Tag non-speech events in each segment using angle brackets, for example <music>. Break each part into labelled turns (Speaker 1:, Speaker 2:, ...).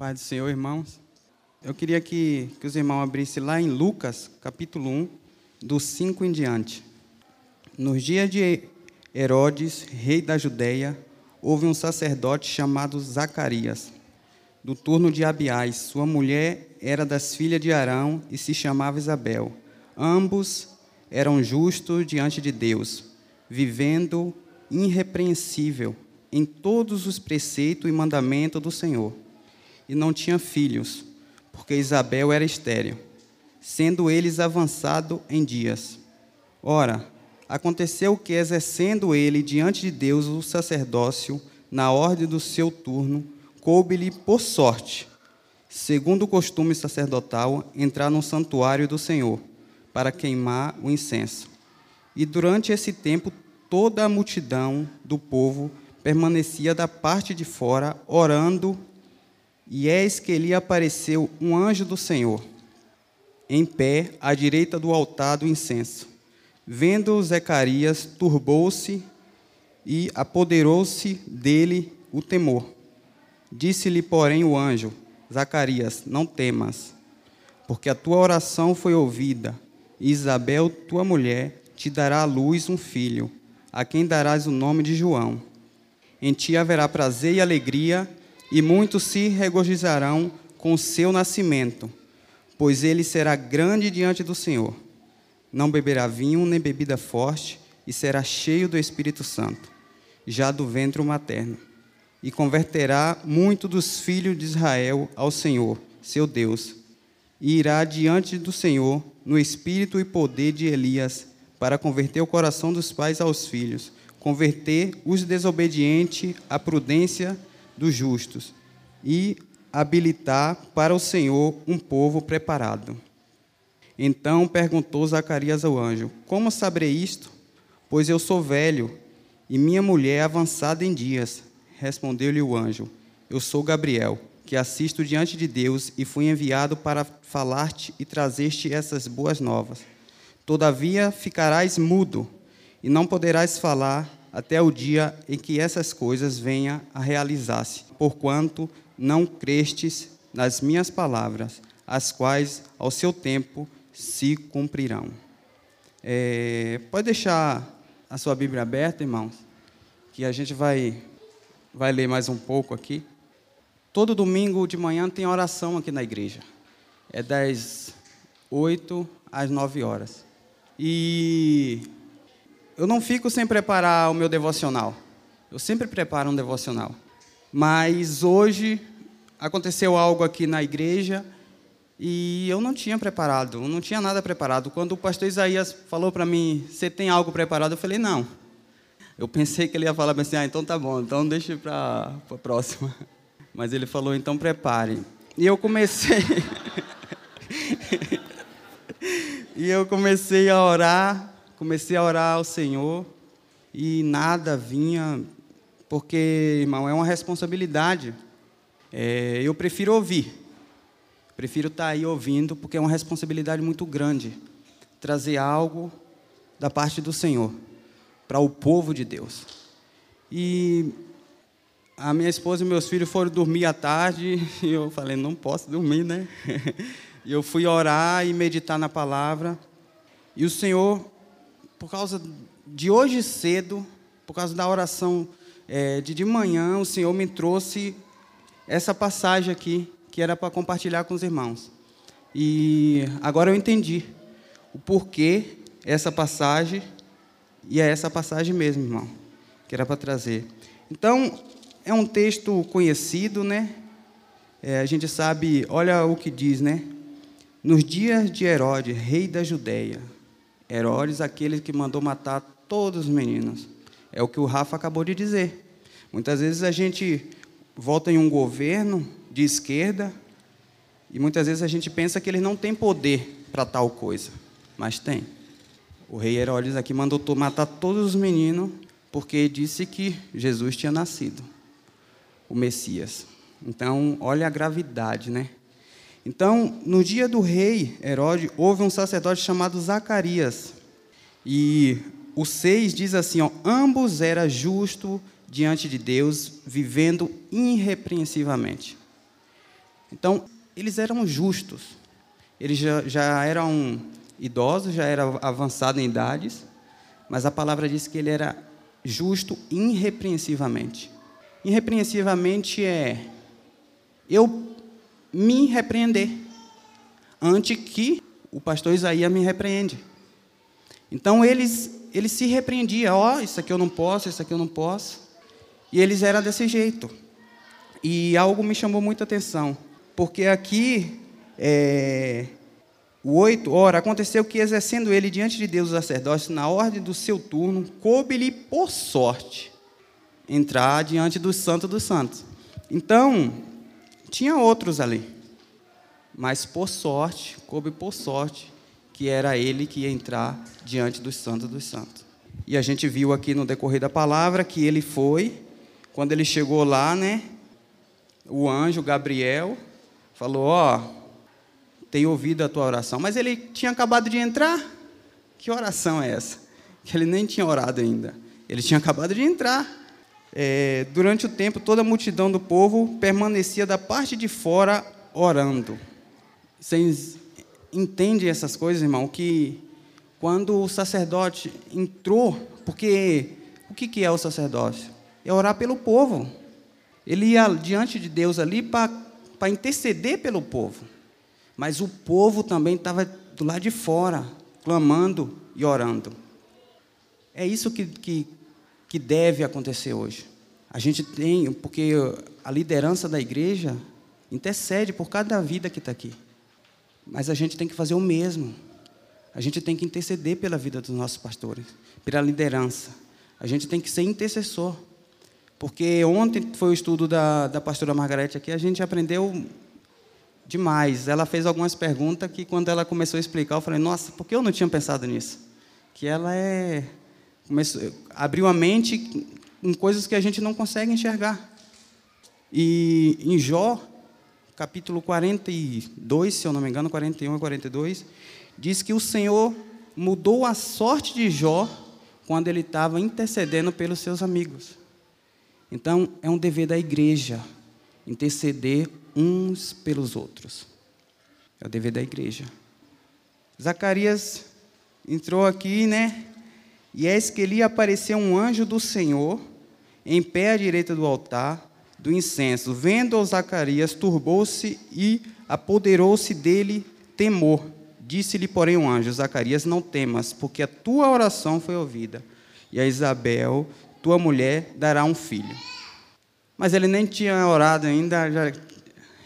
Speaker 1: Pai do Senhor, irmãos. Eu queria que, que os irmãos abrissem lá em Lucas, capítulo 1, do 5 em diante. Nos dias de Herodes, rei da Judéia, houve um sacerdote chamado Zacarias, do turno de Abiás. Sua mulher era das filhas de Arão e se chamava Isabel. Ambos eram justos diante de Deus, vivendo irrepreensível em todos os preceitos e mandamentos do Senhor. E não tinha filhos, porque Isabel era estéril, sendo eles avançado em dias. Ora, aconteceu que, exercendo ele diante de Deus o sacerdócio, na ordem do seu turno, coube-lhe por sorte, segundo o costume sacerdotal, entrar no santuário do Senhor, para queimar o incenso. E durante esse tempo, toda a multidão do povo permanecia da parte de fora, orando, e eis que lhe apareceu um anjo do Senhor, em pé à direita do altar do incenso. Vendo Zacarias, turbou-se e apoderou-se dele o temor. Disse-lhe, porém, o anjo: Zacarias, não temas, porque a tua oração foi ouvida, e Isabel, tua mulher, te dará à luz um filho, a quem darás o nome de João. Em ti haverá prazer e alegria, e muitos se regozijarão com seu nascimento, pois ele será grande diante do Senhor. Não beberá vinho nem bebida forte, e será cheio do Espírito Santo, já do ventre materno. E converterá muito dos filhos de Israel ao Senhor, seu Deus, e irá diante do Senhor no espírito e poder de Elias, para converter o coração dos pais aos filhos converter os desobedientes à prudência dos justos e habilitar para o Senhor um povo preparado. Então perguntou Zacarias ao anjo: Como saberei isto? Pois eu sou velho e minha mulher é avançada em dias. Respondeu-lhe o anjo: Eu sou Gabriel, que assisto diante de Deus e fui enviado para falar-te e trazer-te essas boas novas. Todavia ficarás mudo e não poderás falar até o dia em que essas coisas venham a realizar-se, porquanto não crestes nas minhas palavras, as quais ao seu tempo se cumprirão. É, pode deixar a sua Bíblia aberta, irmãos, que a gente vai, vai ler mais um pouco aqui. Todo domingo de manhã tem oração aqui na igreja. É das 8 às 9 horas. E eu não fico sem preparar o meu devocional. Eu sempre preparo um devocional. Mas hoje aconteceu algo aqui na igreja e eu não tinha preparado, eu não tinha nada preparado. Quando o pastor Isaías falou para mim, você tem algo preparado? Eu falei, não. Eu pensei que ele ia falar assim, ah, então tá bom, então deixa para a próxima. <laughs> Mas ele falou, então prepare. E eu comecei. <laughs> e eu comecei a orar comecei a orar ao Senhor e nada vinha, porque, irmão, é uma responsabilidade. É, eu prefiro ouvir, prefiro estar aí ouvindo, porque é uma responsabilidade muito grande trazer algo da parte do Senhor para o povo de Deus. E a minha esposa e meus filhos foram dormir à tarde <laughs> e eu falei, não posso dormir, né? <laughs> E eu fui orar e meditar na palavra. E o Senhor por causa de hoje cedo, por causa da oração é, de de manhã, o Senhor me trouxe essa passagem aqui, que era para compartilhar com os irmãos. E agora eu entendi o porquê essa passagem, e é essa passagem mesmo, irmão, que era para trazer. Então, é um texto conhecido, né? É, a gente sabe, olha o que diz, né? Nos dias de Herodes, rei da Judéia, Herodes, aquele que mandou matar todos os meninos. É o que o Rafa acabou de dizer. Muitas vezes a gente volta em um governo de esquerda e muitas vezes a gente pensa que ele não tem poder para tal coisa, mas tem. O rei Herodes aqui mandou matar todos os meninos porque disse que Jesus tinha nascido, o Messias. Então, olha a gravidade, né? Então, no dia do rei Herodes, houve um sacerdote chamado Zacarias. E o 6 diz assim: ó, ambos eram justos diante de Deus, vivendo irrepreensivamente. Então, eles eram justos. Eles já, já eram idosos, já eram avançados em idades, mas a palavra diz que ele era justo irrepreensivamente. Irrepreensivamente é eu me repreender antes que o pastor Isaías me repreende. Então eles eles se repreendiam, ó, oh, isso aqui eu não posso, isso aqui eu não posso. E eles eram desse jeito. E algo me chamou muita atenção, porque aqui é, o 8, ora, aconteceu que, exercendo ele diante de Deus o sacerdócio, na ordem do seu turno, coube-lhe por sorte entrar diante do Santo dos Santos. Então, tinha outros ali, mas por sorte, coube por sorte, que era ele que ia entrar diante dos Santos dos Santos. E a gente viu aqui no decorrer da palavra que ele foi, quando ele chegou lá, né? O anjo Gabriel falou: Ó, oh, tem ouvido a tua oração. Mas ele tinha acabado de entrar. Que oração é essa? Que ele nem tinha orado ainda. Ele tinha acabado de entrar. É, durante o tempo, toda a multidão do povo permanecia da parte de fora orando. Vocês entendem essas coisas, irmão? Que quando o sacerdote entrou, porque o que é o sacerdócio? É orar pelo povo. Ele ia diante de Deus ali para interceder pelo povo. Mas o povo também estava do lado de fora, clamando e orando. É isso que, que, que deve acontecer hoje. A gente tem, porque a liderança da igreja intercede por cada vida que está aqui. Mas a gente tem que fazer o mesmo. A gente tem que interceder pela vida dos nossos pastores, pela liderança. A gente tem que ser intercessor. Porque ontem foi o estudo da, da pastora Margarete aqui, a gente aprendeu demais. Ela fez algumas perguntas que, quando ela começou a explicar, eu falei: Nossa, por que eu não tinha pensado nisso? Que ela é. Abriu a mente em coisas que a gente não consegue enxergar. E em Jó, capítulo 42, se eu não me engano, 41 e 42, diz que o Senhor mudou a sorte de Jó quando ele estava intercedendo pelos seus amigos. Então, é um dever da igreja interceder uns pelos outros. É o dever da igreja. Zacarias entrou aqui, né? E eis que lhe apareceu um anjo do Senhor, em pé à direita do altar do incenso. Vendo Zacarias, turbou-se e apoderou-se dele temor. Disse-lhe, porém, um anjo: Zacarias, não temas, porque a tua oração foi ouvida, e a Isabel, tua mulher, dará um filho. Mas ele nem tinha orado ainda, já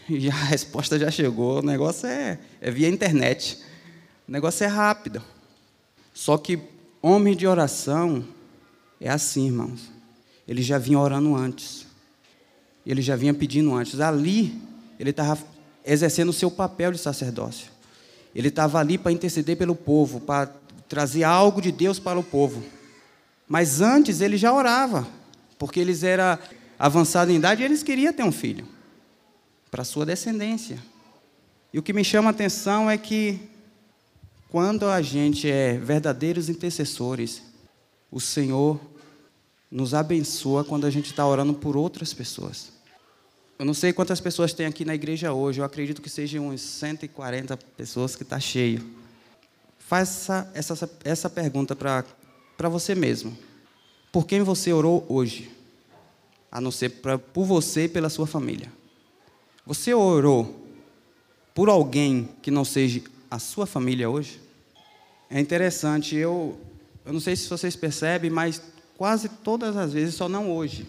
Speaker 1: e a resposta já chegou. O negócio é, é via internet. O negócio é rápido. Só que homem de oração é assim, irmãos. Ele já vinha orando antes. Ele já vinha pedindo antes. Ali, ele estava exercendo o seu papel de sacerdócio. Ele estava ali para interceder pelo povo, para trazer algo de Deus para o povo. Mas antes ele já orava, porque eles eram avançados em idade e eles queriam ter um filho para sua descendência. E o que me chama a atenção é que, quando a gente é verdadeiros intercessores, o Senhor nos abençoa quando a gente está orando por outras pessoas. Eu não sei quantas pessoas tem aqui na igreja hoje, eu acredito que sejam uns 140 pessoas que está cheio. Faça essa, essa, pergunta para você mesmo. Por quem você orou hoje? A não ser pra, por você e pela sua família. Você orou por alguém que não seja a sua família hoje? É interessante, eu, eu não sei se vocês percebem, mas quase todas as vezes, só não hoje.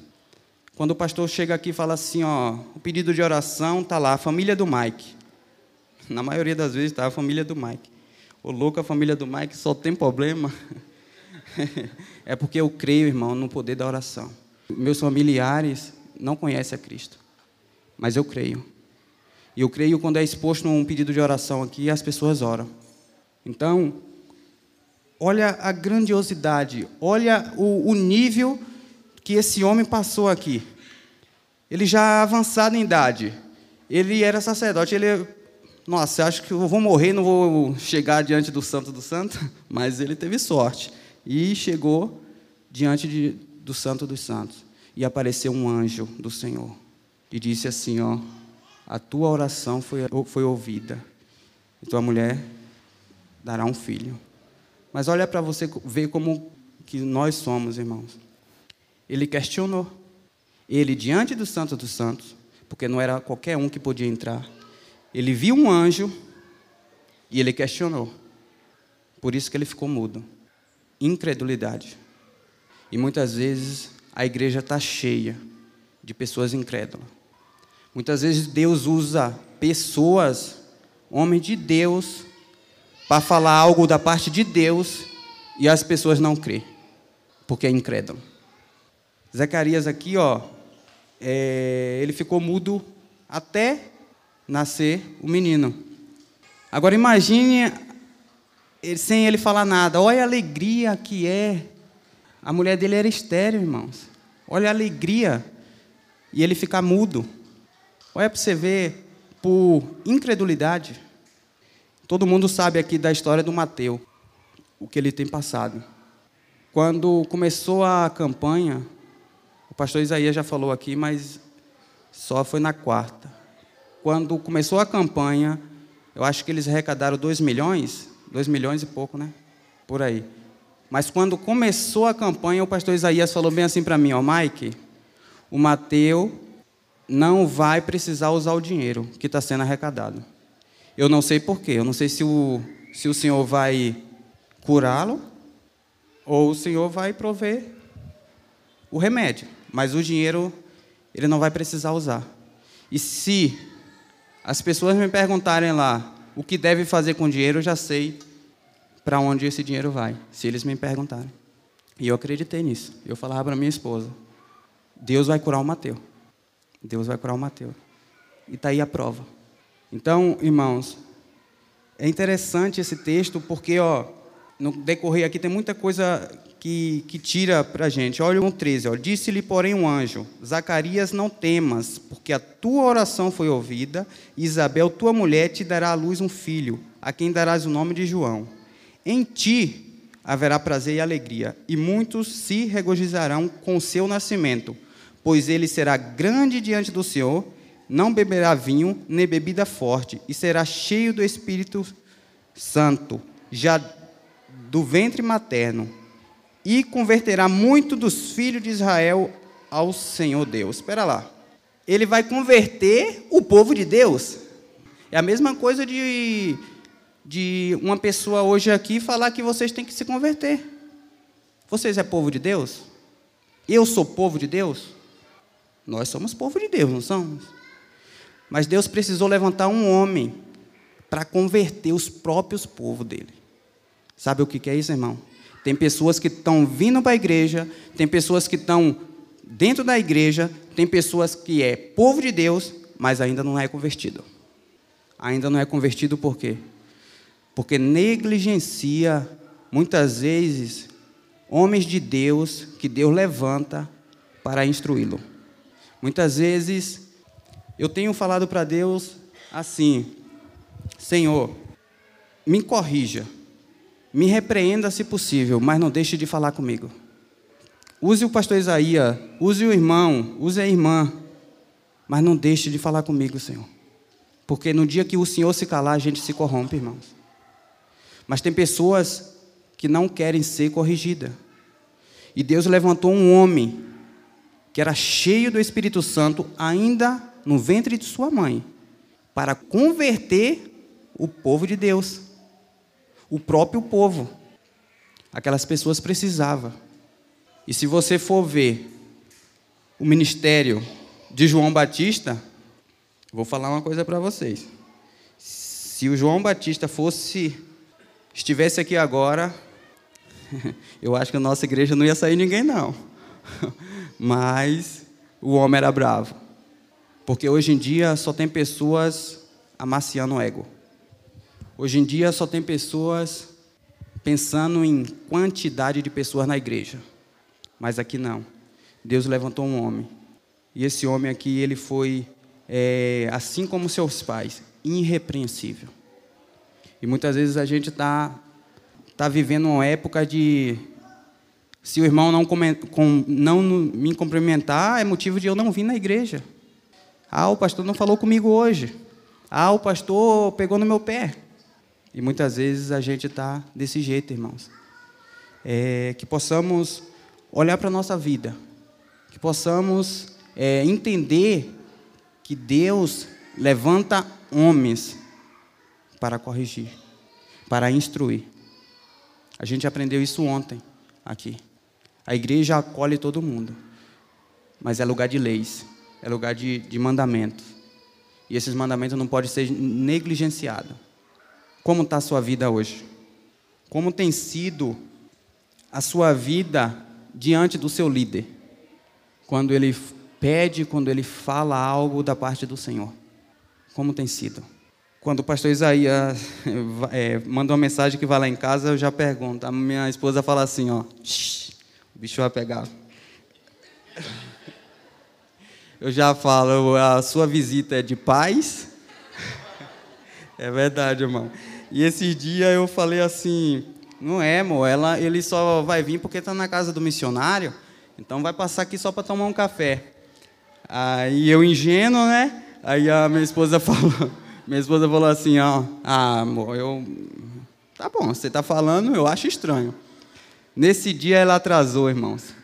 Speaker 1: Quando o pastor chega aqui e fala assim, ó, o pedido de oração está lá, a família do Mike. <laughs> Na maioria das vezes está a família do Mike. O louco, a família do Mike só tem problema. <laughs> é porque eu creio, irmão, no poder da oração. Meus familiares não conhecem a Cristo mas eu creio. E eu creio quando é exposto um pedido de oração aqui, as pessoas oram. Então, olha a grandiosidade, olha o, o nível que esse homem passou aqui. Ele já avançado em idade, ele era sacerdote, ele nossa, acho que eu vou morrer, não vou chegar diante do Santo do Santo, <laughs> mas ele teve sorte e chegou diante de, do Santo dos Santos e apareceu um anjo do Senhor e disse assim, ó, a tua oração foi, foi ouvida, e tua mulher dará um filho. Mas olha para você ver como que nós somos, irmãos. Ele questionou. Ele, diante do Santo dos Santos, porque não era qualquer um que podia entrar, ele viu um anjo e ele questionou. Por isso que ele ficou mudo. Incredulidade. E muitas vezes a igreja está cheia de pessoas incrédulas. Muitas vezes Deus usa pessoas, homens de Deus, para falar algo da parte de Deus e as pessoas não crêem, porque é incrédulo. Zacarias aqui, ó, é, ele ficou mudo até nascer o menino. Agora imagine sem ele falar nada. Olha a alegria que é. A mulher dele era estéreo, irmãos. Olha a alegria. E ele ficar mudo. Olha para você ver, por incredulidade. Todo mundo sabe aqui da história do Mateus, o que ele tem passado. Quando começou a campanha, o pastor Isaías já falou aqui, mas só foi na quarta. Quando começou a campanha, eu acho que eles arrecadaram 2 milhões, 2 milhões e pouco, né? Por aí. Mas quando começou a campanha, o pastor Isaías falou bem assim para mim, ó, Mike, o Mateus não vai precisar usar o dinheiro que está sendo arrecadado. Eu não sei porquê, eu não sei se o, se o Senhor vai curá-lo ou o Senhor vai prover o remédio, mas o dinheiro ele não vai precisar usar. E se as pessoas me perguntarem lá o que deve fazer com o dinheiro, eu já sei para onde esse dinheiro vai, se eles me perguntarem. E eu acreditei nisso. Eu falava para minha esposa: Deus vai curar o Mateus. Deus vai curar o Mateus. E está aí a prova. Então, irmãos, é interessante esse texto porque, ó, no decorrer aqui tem muita coisa que, que tira para a gente. Olha o 13. Disse-lhe, porém, um anjo: Zacarias, não temas, porque a tua oração foi ouvida, e Isabel, tua mulher, te dará à luz um filho, a quem darás o nome de João. Em ti haverá prazer e alegria, e muitos se regozijarão com seu nascimento, pois ele será grande diante do Senhor, não beberá vinho nem bebida forte, e será cheio do Espírito Santo, já do ventre materno, e converterá muito dos filhos de Israel ao Senhor Deus. Espera lá. Ele vai converter o povo de Deus. É a mesma coisa de de uma pessoa hoje aqui falar que vocês têm que se converter. Vocês é povo de Deus? Eu sou povo de Deus? Nós somos povo de Deus, não somos? Mas Deus precisou levantar um homem para converter os próprios povos dele. Sabe o que é isso, irmão? Tem pessoas que estão vindo para a igreja, tem pessoas que estão dentro da igreja, tem pessoas que é povo de Deus, mas ainda não é convertido. Ainda não é convertido por quê? porque negligencia, muitas vezes, homens de Deus que Deus levanta para instruí-lo. Muitas vezes, eu tenho falado para Deus assim: Senhor, me corrija, me repreenda se possível, mas não deixe de falar comigo. Use o pastor Isaías, use o irmão, use a irmã, mas não deixe de falar comigo, Senhor. Porque no dia que o Senhor se calar, a gente se corrompe, irmãos. Mas tem pessoas que não querem ser corrigidas. E Deus levantou um homem que era cheio do Espírito Santo, ainda no ventre de sua mãe, para converter o povo de Deus, o próprio povo. Aquelas pessoas precisavam. E se você for ver o ministério de João Batista, vou falar uma coisa para vocês. Se o João Batista fosse estivesse aqui agora, <laughs> eu acho que a nossa igreja não ia sair ninguém, não. <laughs> Mas o homem era bravo. Porque hoje em dia só tem pessoas amaciando o ego. Hoje em dia só tem pessoas pensando em quantidade de pessoas na igreja. Mas aqui não. Deus levantou um homem. E esse homem aqui, ele foi, é, assim como seus pais, irrepreensível. E muitas vezes a gente está tá vivendo uma época de. Se o irmão não, com, não me cumprimentar, é motivo de eu não vir na igreja. Ah, o pastor não falou comigo hoje. Ah, o pastor pegou no meu pé. E muitas vezes a gente está desse jeito, irmãos. É, que possamos olhar para a nossa vida, que possamos é, entender que Deus levanta homens para corrigir, para instruir. A gente aprendeu isso ontem aqui. A igreja acolhe todo mundo, mas é lugar de leis, é lugar de, de mandamentos. E esses mandamentos não podem ser negligenciados. Como está a sua vida hoje? Como tem sido a sua vida diante do seu líder? Quando ele pede, quando ele fala algo da parte do Senhor? Como tem sido? Quando o pastor Isaías é, manda uma mensagem que vai lá em casa, eu já pergunto. A minha esposa fala assim, ó, o bicho vai pegar. Eu já falo, a sua visita é de paz? <laughs> É verdade, irmão. E esse dia eu falei assim, não é, amor, ela, ele só vai vir porque está na casa do missionário, então vai passar aqui só para tomar um café. Aí eu ingênuo, né? Aí a minha esposa <laughs> falou, minha esposa falou assim, ó, ah, amor, eu, tá bom, você está falando, eu acho estranho. Nesse dia ela atrasou, irmãos.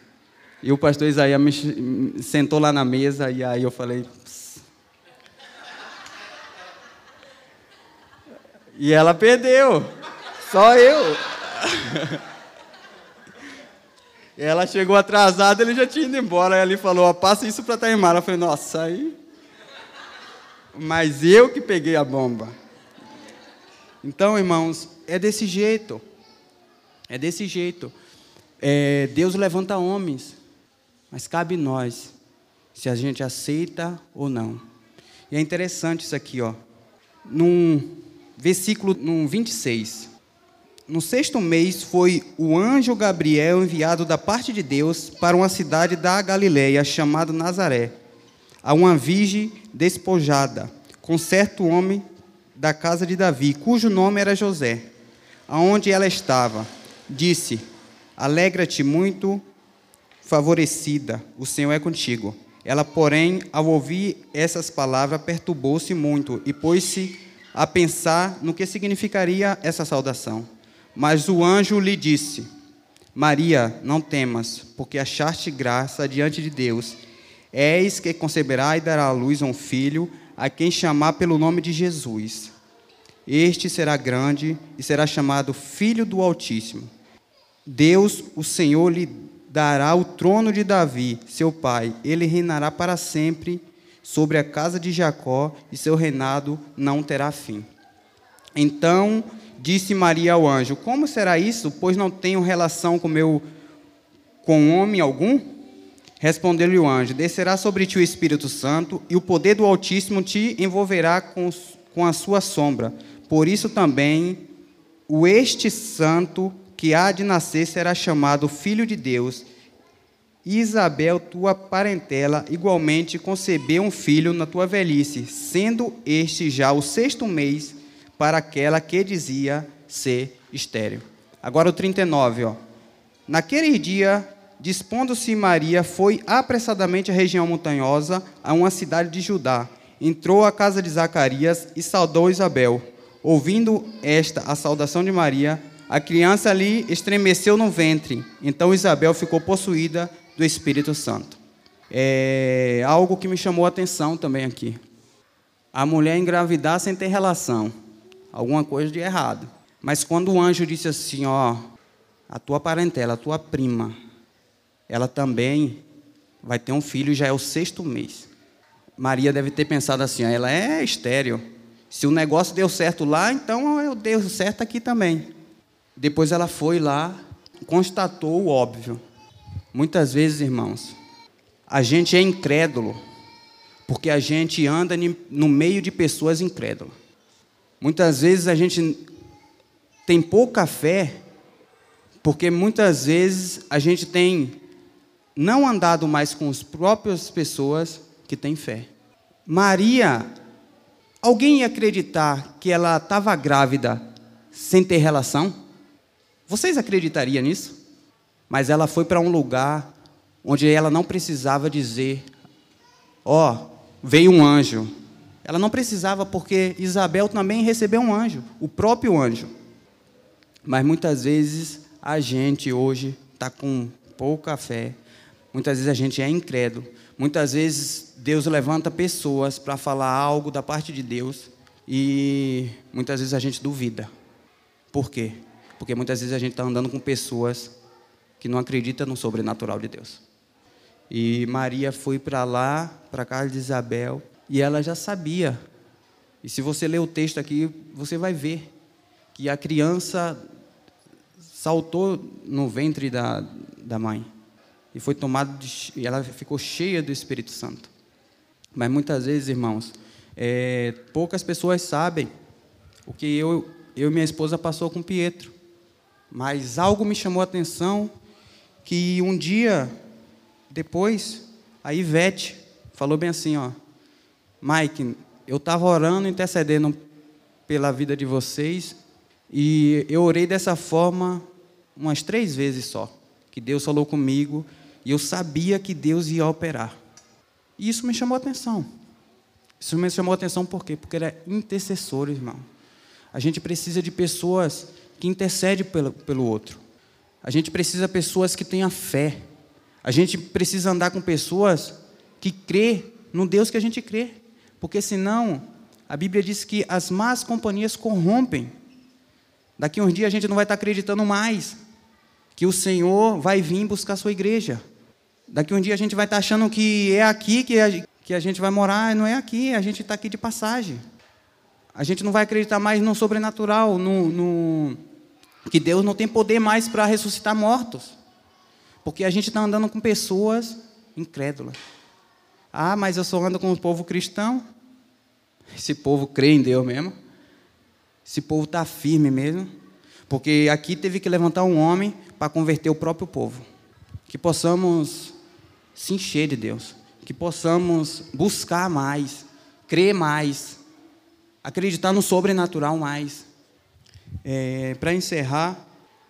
Speaker 1: E o pastor Isaías me sentou lá na mesa e aí eu falei. E ela perdeu. Só eu. <laughs> ela chegou atrasada, ele já tinha ido embora. Aí ele falou: passa isso para Taimara. Eu falei: nossa, aí. Mas eu que peguei a bomba. Então, irmãos, é desse jeito. É desse jeito. É, Deus levanta homens, mas cabe nós se a gente aceita ou não. E é interessante isso aqui, ó. Num versículo num 26. No sexto mês foi o anjo Gabriel enviado da parte de Deus para uma cidade da Galiléia chamada Nazaré, a uma virgem despojada, com certo homem da casa de Davi, cujo nome era José. Aonde ela estava, disse: Alegra-te muito, favorecida, o Senhor é contigo. Ela, porém, ao ouvir essas palavras, perturbou-se muito e pôs-se a pensar no que significaria essa saudação. Mas o anjo lhe disse: Maria, não temas, porque achaste graça diante de Deus. Eis que conceberá e dará à luz um filho, a quem chamar pelo nome de Jesus. Este será grande e será chamado Filho do Altíssimo. Deus, o Senhor, lhe dará o trono de Davi, seu pai. Ele reinará para sempre sobre a casa de Jacó, e seu reinado não terá fim. Então disse Maria ao anjo: Como será isso? Pois não tenho relação com meu com homem algum? Respondeu-lhe o anjo: Descerá sobre ti o Espírito Santo, e o poder do Altíssimo te envolverá com, com a sua sombra. Por isso também o este santo que há de nascer será chamado Filho de Deus. E Isabel, tua parentela, igualmente concebeu um filho na tua velhice, sendo este já o sexto mês para aquela que dizia ser estéril. Agora o 39, ó. Naquele dia, dispondo-se Maria, foi apressadamente à região montanhosa, a uma cidade de Judá. Entrou à casa de Zacarias e saudou Isabel. Ouvindo esta a saudação de Maria, a criança ali estremeceu no ventre. Então Isabel ficou possuída do Espírito Santo. É algo que me chamou a atenção também aqui. A mulher engravidar sem ter relação. Alguma coisa de errado. Mas quando o anjo disse assim, ó, a tua parentela, a tua prima, ela também vai ter um filho, já é o sexto mês. Maria deve ter pensado assim, ela é estéreo. Se o negócio deu certo lá, então eu deu certo aqui também. Depois ela foi lá, constatou o óbvio. Muitas vezes, irmãos, a gente é incrédulo porque a gente anda no meio de pessoas incrédulas. Muitas vezes a gente tem pouca fé porque muitas vezes a gente tem não andado mais com as próprias pessoas que têm fé. Maria, alguém ia acreditar que ela estava grávida sem ter relação? Vocês acreditariam nisso? Mas ela foi para um lugar onde ela não precisava dizer: Ó, oh, veio um anjo. Ela não precisava, porque Isabel também recebeu um anjo, o próprio anjo. Mas muitas vezes a gente hoje está com pouca fé, muitas vezes a gente é incrédulo, muitas vezes Deus levanta pessoas para falar algo da parte de Deus e muitas vezes a gente duvida. Por quê? Porque muitas vezes a gente está andando com pessoas que não acreditam no sobrenatural de Deus. E Maria foi para lá, para casa de Isabel, e ela já sabia. E se você ler o texto aqui, você vai ver que a criança saltou no ventre da, da mãe e foi tomada e ela ficou cheia do Espírito Santo. Mas muitas vezes, irmãos, é, poucas pessoas sabem o que eu, eu e minha esposa passou com Pietro. Mas algo me chamou a atenção que um dia depois a Ivete falou bem assim, ó, Mike, eu estava orando, intercedendo pela vida de vocês, e eu orei dessa forma umas três vezes só, que Deus falou comigo, e eu sabia que Deus ia operar. E isso me chamou a atenção. Isso me chamou a atenção por quê? Porque é intercessor, irmão. A gente precisa de pessoas que intercedem pelo, pelo outro. A gente precisa de pessoas que tenham fé. A gente precisa andar com pessoas que crê no Deus que a gente crê. Porque senão, a Bíblia diz que as más companhias corrompem. Daqui uns dias a gente não vai estar acreditando mais que o Senhor vai vir buscar a sua igreja. Daqui um dia a gente vai estar achando que é aqui que a, que a gente vai morar, não é aqui, a gente está aqui de passagem. A gente não vai acreditar mais no sobrenatural, no, no que Deus não tem poder mais para ressuscitar mortos. Porque a gente está andando com pessoas incrédulas. Ah, mas eu só ando com o povo cristão. Esse povo crê em Deus mesmo. Esse povo está firme mesmo. Porque aqui teve que levantar um homem para converter o próprio povo. Que possamos se encher de Deus. Que possamos buscar mais, crer mais, acreditar no sobrenatural mais. É, para encerrar,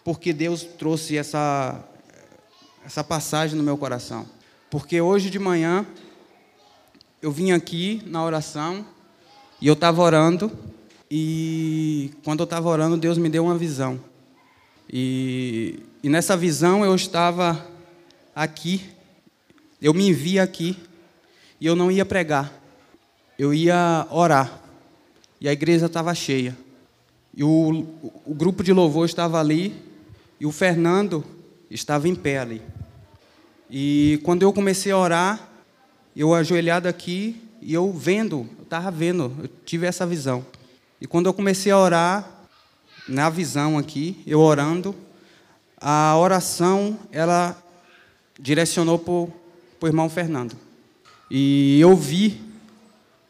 Speaker 1: porque Deus trouxe essa, essa passagem no meu coração. Porque hoje de manhã eu vim aqui na oração e eu estava orando e quando eu estava orando Deus me deu uma visão e, e nessa visão eu estava aqui, eu me vi aqui e eu não ia pregar, eu ia orar e a igreja estava cheia e o, o grupo de louvor estava ali e o Fernando estava em pé ali. E quando eu comecei a orar, eu ajoelhado aqui e eu vendo, eu estava vendo, eu tive essa visão. E quando eu comecei a orar, na visão aqui, eu orando, a oração, ela direcionou para o irmão Fernando. E eu vi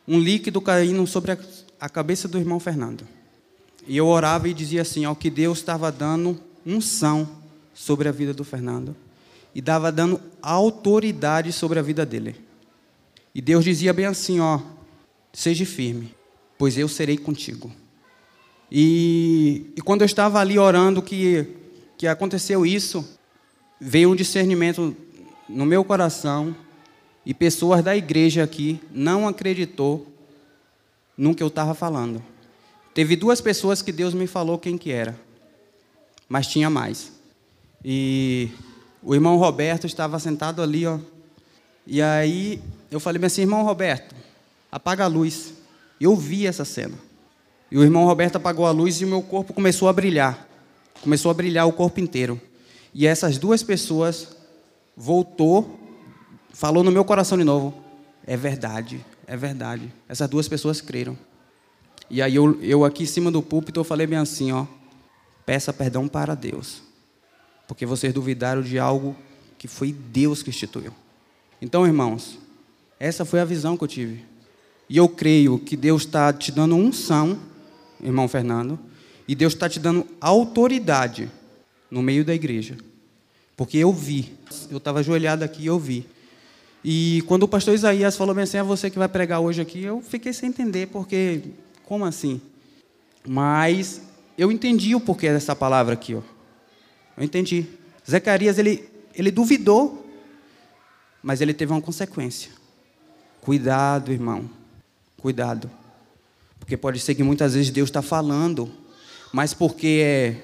Speaker 1: um líquido caindo sobre a, a cabeça do irmão Fernando. E eu orava e dizia assim, ó, que Deus estava dando unção sobre a vida do Fernando e dava dando autoridade sobre a vida dele. E Deus dizia bem assim, ó, seja firme, pois eu serei contigo. E, e quando eu estava ali orando que, que aconteceu isso, veio um discernimento no meu coração e pessoas da igreja aqui não acreditou no que eu estava falando. Teve duas pessoas que Deus me falou quem que era, mas tinha mais. E o irmão Roberto estava sentado ali, ó, e aí eu falei assim, irmão Roberto, apaga a luz. Eu vi essa cena. E o irmão Roberto apagou a luz e o meu corpo começou a brilhar. Começou a brilhar o corpo inteiro. E essas duas pessoas voltou, falou no meu coração de novo. É verdade, é verdade. Essas duas pessoas creram. E aí eu, eu aqui em cima do púlpito eu falei bem assim, ó. Peça perdão para Deus. Porque vocês duvidaram de algo que foi Deus que instituiu. Então, irmãos, essa foi a visão que eu tive. E eu creio que Deus está te dando unção, irmão Fernando, e Deus está te dando autoridade no meio da igreja. Porque eu vi, eu estava ajoelhado aqui e eu vi. E quando o pastor Isaías falou bem assim, é você que vai pregar hoje aqui, eu fiquei sem entender, porque, como assim? Mas eu entendi o porquê dessa palavra aqui, ó. Eu entendi. Zacarias, ele, ele duvidou mas ele teve uma consequência. Cuidado, irmão. Cuidado. Porque pode ser que muitas vezes Deus está falando, mas porque é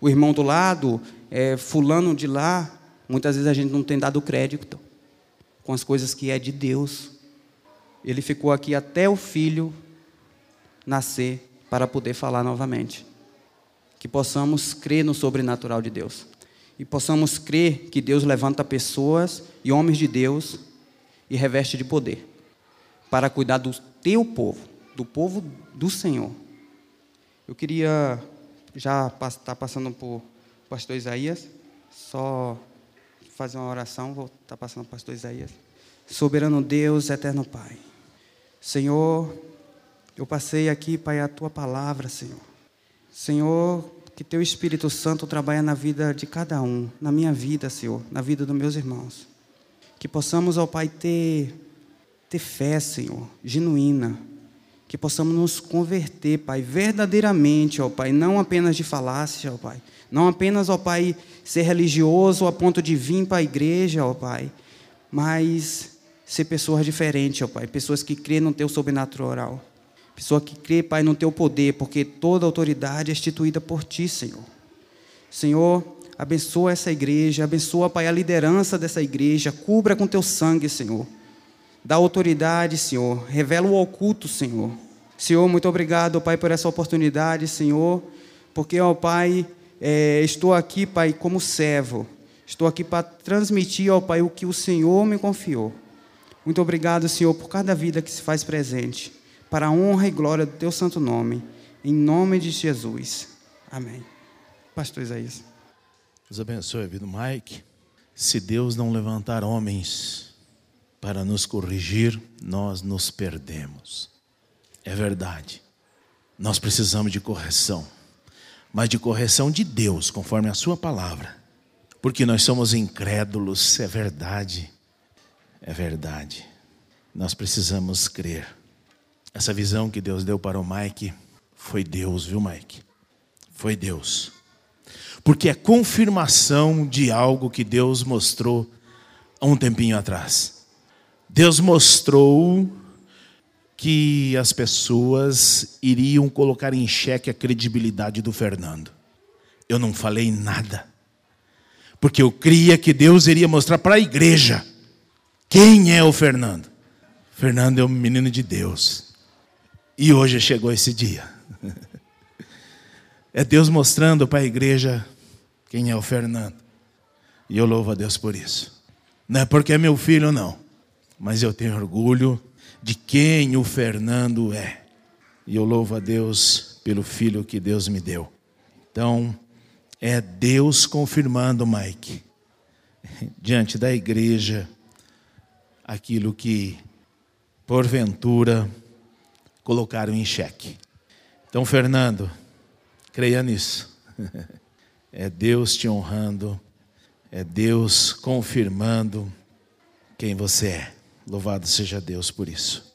Speaker 1: o irmão do lado, é fulano de lá, muitas vezes a gente não tem dado crédito com as coisas que é de Deus. Ele ficou aqui até o filho nascer para poder falar novamente. Que possamos crer no sobrenatural de Deus. E possamos crer que Deus levanta pessoas e homens de Deus e reveste de poder para cuidar do teu povo, do povo do Senhor. Eu queria já estar tá passando por pastor Isaías, só fazer uma oração, vou estar tá passando por pastor Isaías. Soberano Deus, eterno Pai. Senhor, eu passei aqui, Pai, a tua palavra, Senhor. Senhor, que teu Espírito Santo trabalhe na vida de cada um, na minha vida, Senhor, na vida dos meus irmãos. Que possamos, ó Pai, ter, ter fé, Senhor, genuína. Que possamos nos converter, Pai, verdadeiramente, ó Pai, não apenas de falácia, ó Pai. Não apenas, ó Pai, ser religioso a ponto de vir para a igreja, ó Pai, mas ser pessoas diferentes, ó Pai, pessoas que crêem no Teu sobrenatural. Pessoa que crê, Pai, no Teu poder, porque toda autoridade é instituída por Ti, Senhor. Senhor, Abençoa essa igreja, abençoa, Pai, a liderança dessa igreja, cubra com teu sangue, Senhor. Dá autoridade, Senhor. Revela o oculto, Senhor. Senhor, muito obrigado, Pai, por essa oportunidade, Senhor, porque, ó Pai, é, estou aqui, Pai, como servo. Estou aqui para transmitir, ó Pai, o que o Senhor me confiou. Muito obrigado, Senhor, por cada vida que se faz presente, para a honra e glória do Teu santo nome. Em nome de Jesus. Amém. Pastor Isaías.
Speaker 2: Deus abençoe a vida do Mike. Se Deus não levantar homens para nos corrigir, nós nos perdemos. É verdade. Nós precisamos de correção, mas de correção de Deus, conforme a Sua palavra. Porque nós somos incrédulos, é verdade. É verdade. Nós precisamos crer. Essa visão que Deus deu para o Mike foi Deus, viu, Mike? Foi Deus porque é confirmação de algo que Deus mostrou há um tempinho atrás. Deus mostrou que as pessoas iriam colocar em xeque a credibilidade do Fernando. Eu não falei nada, porque eu cria que Deus iria mostrar para a igreja quem é o Fernando. Fernando é um menino de Deus. E hoje chegou esse dia. É Deus mostrando para a igreja quem é o Fernando. E eu louvo a Deus por isso. Não é porque é meu filho, não. Mas eu tenho orgulho de quem o Fernando é. E eu louvo a Deus pelo filho que Deus me deu. Então, é Deus confirmando, Mike, diante da igreja, aquilo que, porventura, colocaram em xeque. Então, Fernando, creia nisso. <laughs> É Deus te honrando, é Deus confirmando quem você é. Louvado seja Deus por isso.